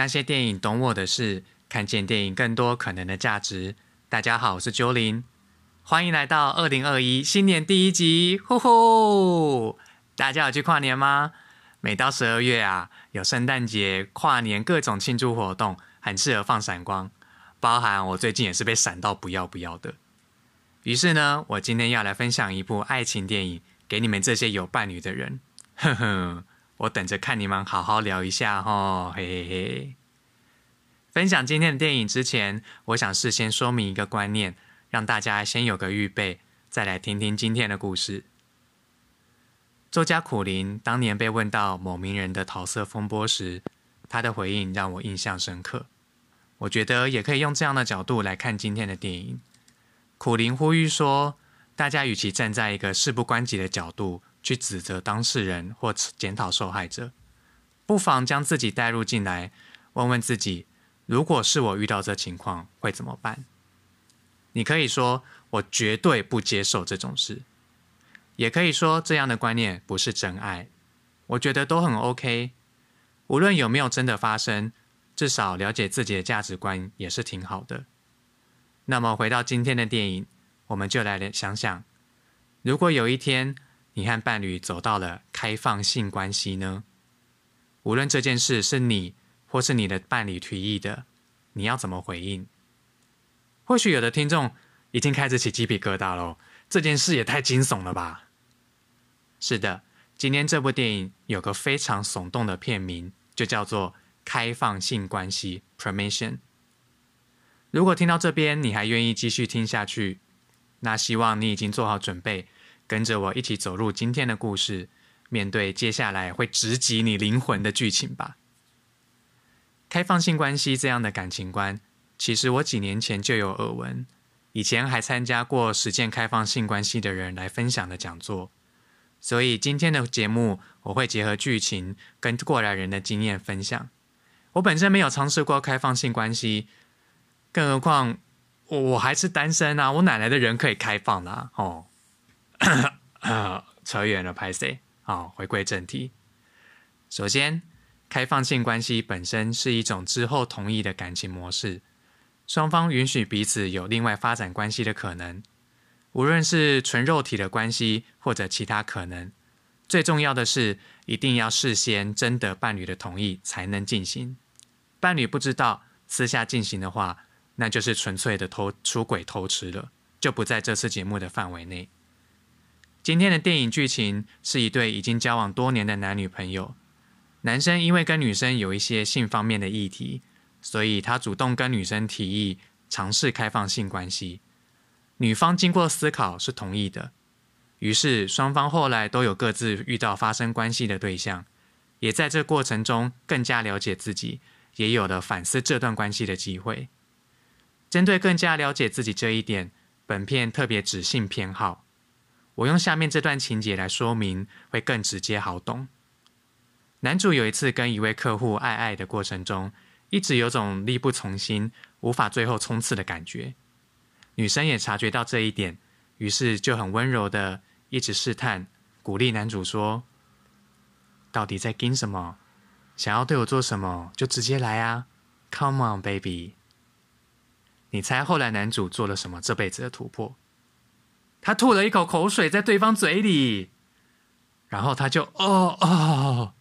那些电影懂我的事，看见电影更多可能的价值。大家好，我是九林，欢迎来到二零二一新年第一集。呼呼，大家有去跨年吗？每到十二月啊，有圣诞节、跨年各种庆祝活动，很适合放闪光。包含我最近也是被闪到不要不要的。于是呢，我今天要来分享一部爱情电影给你们这些有伴侣的人。呵呵。我等着看你们好好聊一下哈，嘿嘿嘿。分享今天的电影之前，我想事先说明一个观念，让大家先有个预备，再来听听今天的故事。作家苦林当年被问到某名人的桃色风波时，他的回应让我印象深刻。我觉得也可以用这样的角度来看今天的电影。苦林呼吁说，大家与其站在一个事不关己的角度。去指责当事人或检讨受害者，不妨将自己带入进来，问问自己：如果是我遇到这情况，会怎么办？你可以说：“我绝对不接受这种事。”也可以说：“这样的观念不是真爱。”我觉得都很 OK。无论有没有真的发生，至少了解自己的价值观也是挺好的。那么回到今天的电影，我们就来想想：如果有一天，你和伴侣走到了开放性关系呢？无论这件事是你或是你的伴侣提议的，你要怎么回应？或许有的听众已经开始起鸡皮疙瘩喽，这件事也太惊悚了吧？是的，今天这部电影有个非常耸动的片名，就叫做《开放性关系》（Permission）。如果听到这边你还愿意继续听下去，那希望你已经做好准备。跟着我一起走入今天的故事，面对接下来会直击你灵魂的剧情吧。开放性关系这样的感情观，其实我几年前就有耳闻，以前还参加过实践开放性关系的人来分享的讲座，所以今天的节目我会结合剧情跟过来人的经验分享。我本身没有尝试过开放性关系，更何况我我还是单身啊，我哪来的人可以开放啦？哦。扯远了，拍谁？好，回归正题。首先，开放性关系本身是一种之后同意的感情模式，双方允许彼此有另外发展关系的可能，无论是纯肉体的关系或者其他可能。最重要的是，一定要事先征得伴侣的同意才能进行。伴侣不知道，私下进行的话，那就是纯粹的偷出轨偷吃了，就不在这次节目的范围内。今天的电影剧情是一对已经交往多年的男女朋友。男生因为跟女生有一些性方面的议题，所以他主动跟女生提议尝试开放性关系。女方经过思考是同意的，于是双方后来都有各自遇到发生关系的对象，也在这过程中更加了解自己，也有了反思这段关系的机会。针对更加了解自己这一点，本片特别指性偏好。我用下面这段情节来说明，会更直接好懂。男主有一次跟一位客户爱爱的过程中，一直有种力不从心、无法最后冲刺的感觉。女生也察觉到这一点，于是就很温柔的一直试探，鼓励男主说：“到底在跟什么？想要对我做什么，就直接来啊！Come on, baby！” 你猜后来男主做了什么？这辈子的突破？他吐了一口口水在对方嘴里，然后他就哦哦，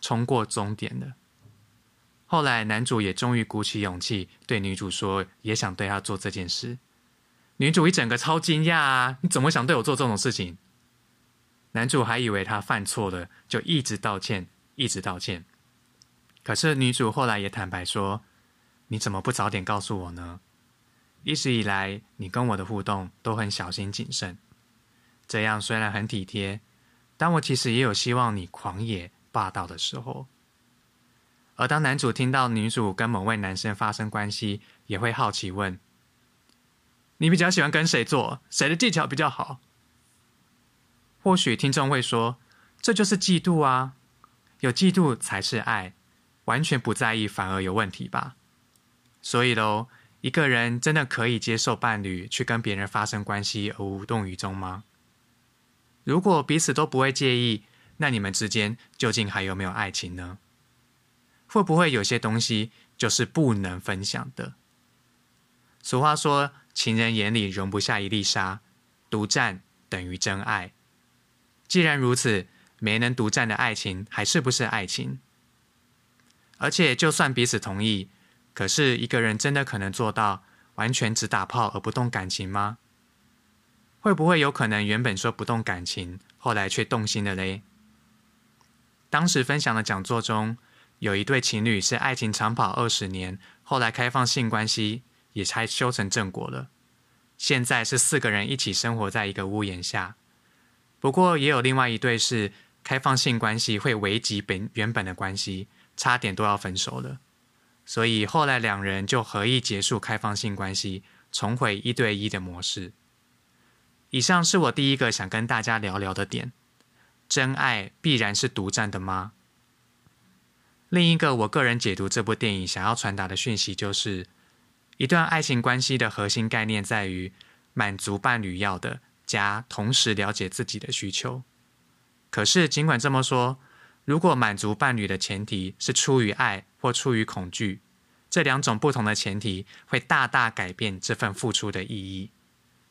冲过终点了。后来男主也终于鼓起勇气对女主说，也想对她做这件事。女主一整个超惊讶啊！你怎么想对我做这种事情？男主还以为他犯错了，就一直道歉，一直道歉。可是女主后来也坦白说：“你怎么不早点告诉我呢？”一直以来，你跟我的互动都很小心谨慎，这样虽然很体贴，但我其实也有希望你狂野霸道的时候。而当男主听到女主跟某位男生发生关系，也会好奇问：“你比较喜欢跟谁做？谁的技巧比较好？”或许听众会说：“这就是嫉妒啊！有嫉妒才是爱，完全不在意反而有问题吧？”所以喽。一个人真的可以接受伴侣去跟别人发生关系而无动于衷吗？如果彼此都不会介意，那你们之间究竟还有没有爱情呢？会不会有些东西就是不能分享的？俗话说：“情人眼里容不下一粒沙，独占等于真爱。”既然如此，没能独占的爱情还是不是爱情？而且，就算彼此同意，可是一个人真的可能做到完全只打炮而不动感情吗？会不会有可能原本说不动感情，后来却动心了嘞？当时分享的讲座中，有一对情侣是爱情长跑二十年，后来开放性关系也才修成正果了。现在是四个人一起生活在一个屋檐下。不过也有另外一对是开放性关系会危及本原本的关系，差点都要分手了。所以后来两人就合意结束开放性关系，重回一对一的模式。以上是我第一个想跟大家聊聊的点：真爱必然是独占的吗？另一个我个人解读这部电影想要传达的讯息就是，一段爱情关系的核心概念在于满足伴侣要的，加同时了解自己的需求。可是尽管这么说，如果满足伴侣的前提是出于爱或出于恐惧，这两种不同的前提会大大改变这份付出的意义。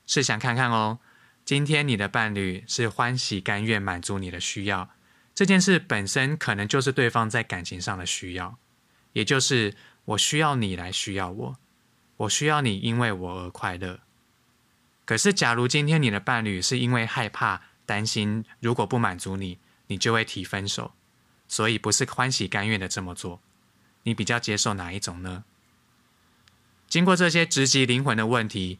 试想看看哦。今天你的伴侣是欢喜甘愿满足你的需要，这件事本身可能就是对方在感情上的需要，也就是我需要你来需要我，我需要你因为我而快乐。可是，假如今天你的伴侣是因为害怕、担心，如果不满足你，你就会提分手，所以不是欢喜甘愿的这么做，你比较接受哪一种呢？经过这些直击灵魂的问题。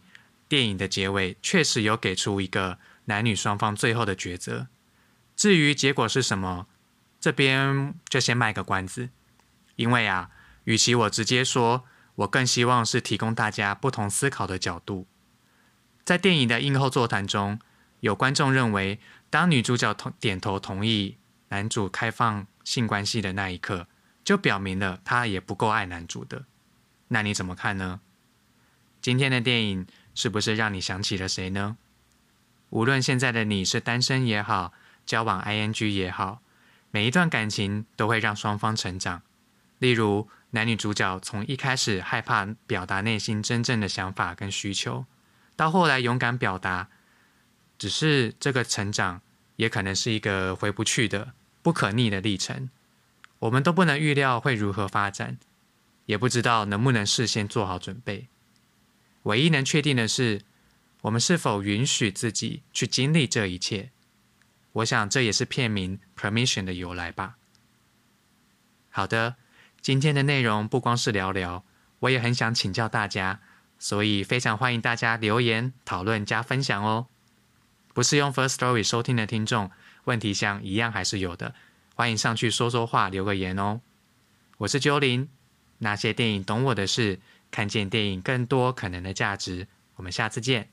电影的结尾确实有给出一个男女双方最后的抉择，至于结果是什么，这边就先卖个关子。因为啊，与其我直接说，我更希望是提供大家不同思考的角度。在电影的映后座谈中，有观众认为，当女主角同点头同意男主开放性关系的那一刻，就表明了他也不够爱男主的。那你怎么看呢？今天的电影。是不是让你想起了谁呢？无论现在的你是单身也好，交往 ing 也好，每一段感情都会让双方成长。例如，男女主角从一开始害怕表达内心真正的想法跟需求，到后来勇敢表达，只是这个成长也可能是一个回不去的、不可逆的历程。我们都不能预料会如何发展，也不知道能不能事先做好准备。唯一能确定的是，我们是否允许自己去经历这一切？我想这也是片名 “permission” 的由来吧。好的，今天的内容不光是聊聊，我也很想请教大家，所以非常欢迎大家留言讨论加分享哦。不是用 First Story 收听的听众，问题箱一样还是有的，欢迎上去说说话，留个言哦。我是鸠林，那些电影懂我的事。看见电影更多可能的价值，我们下次见。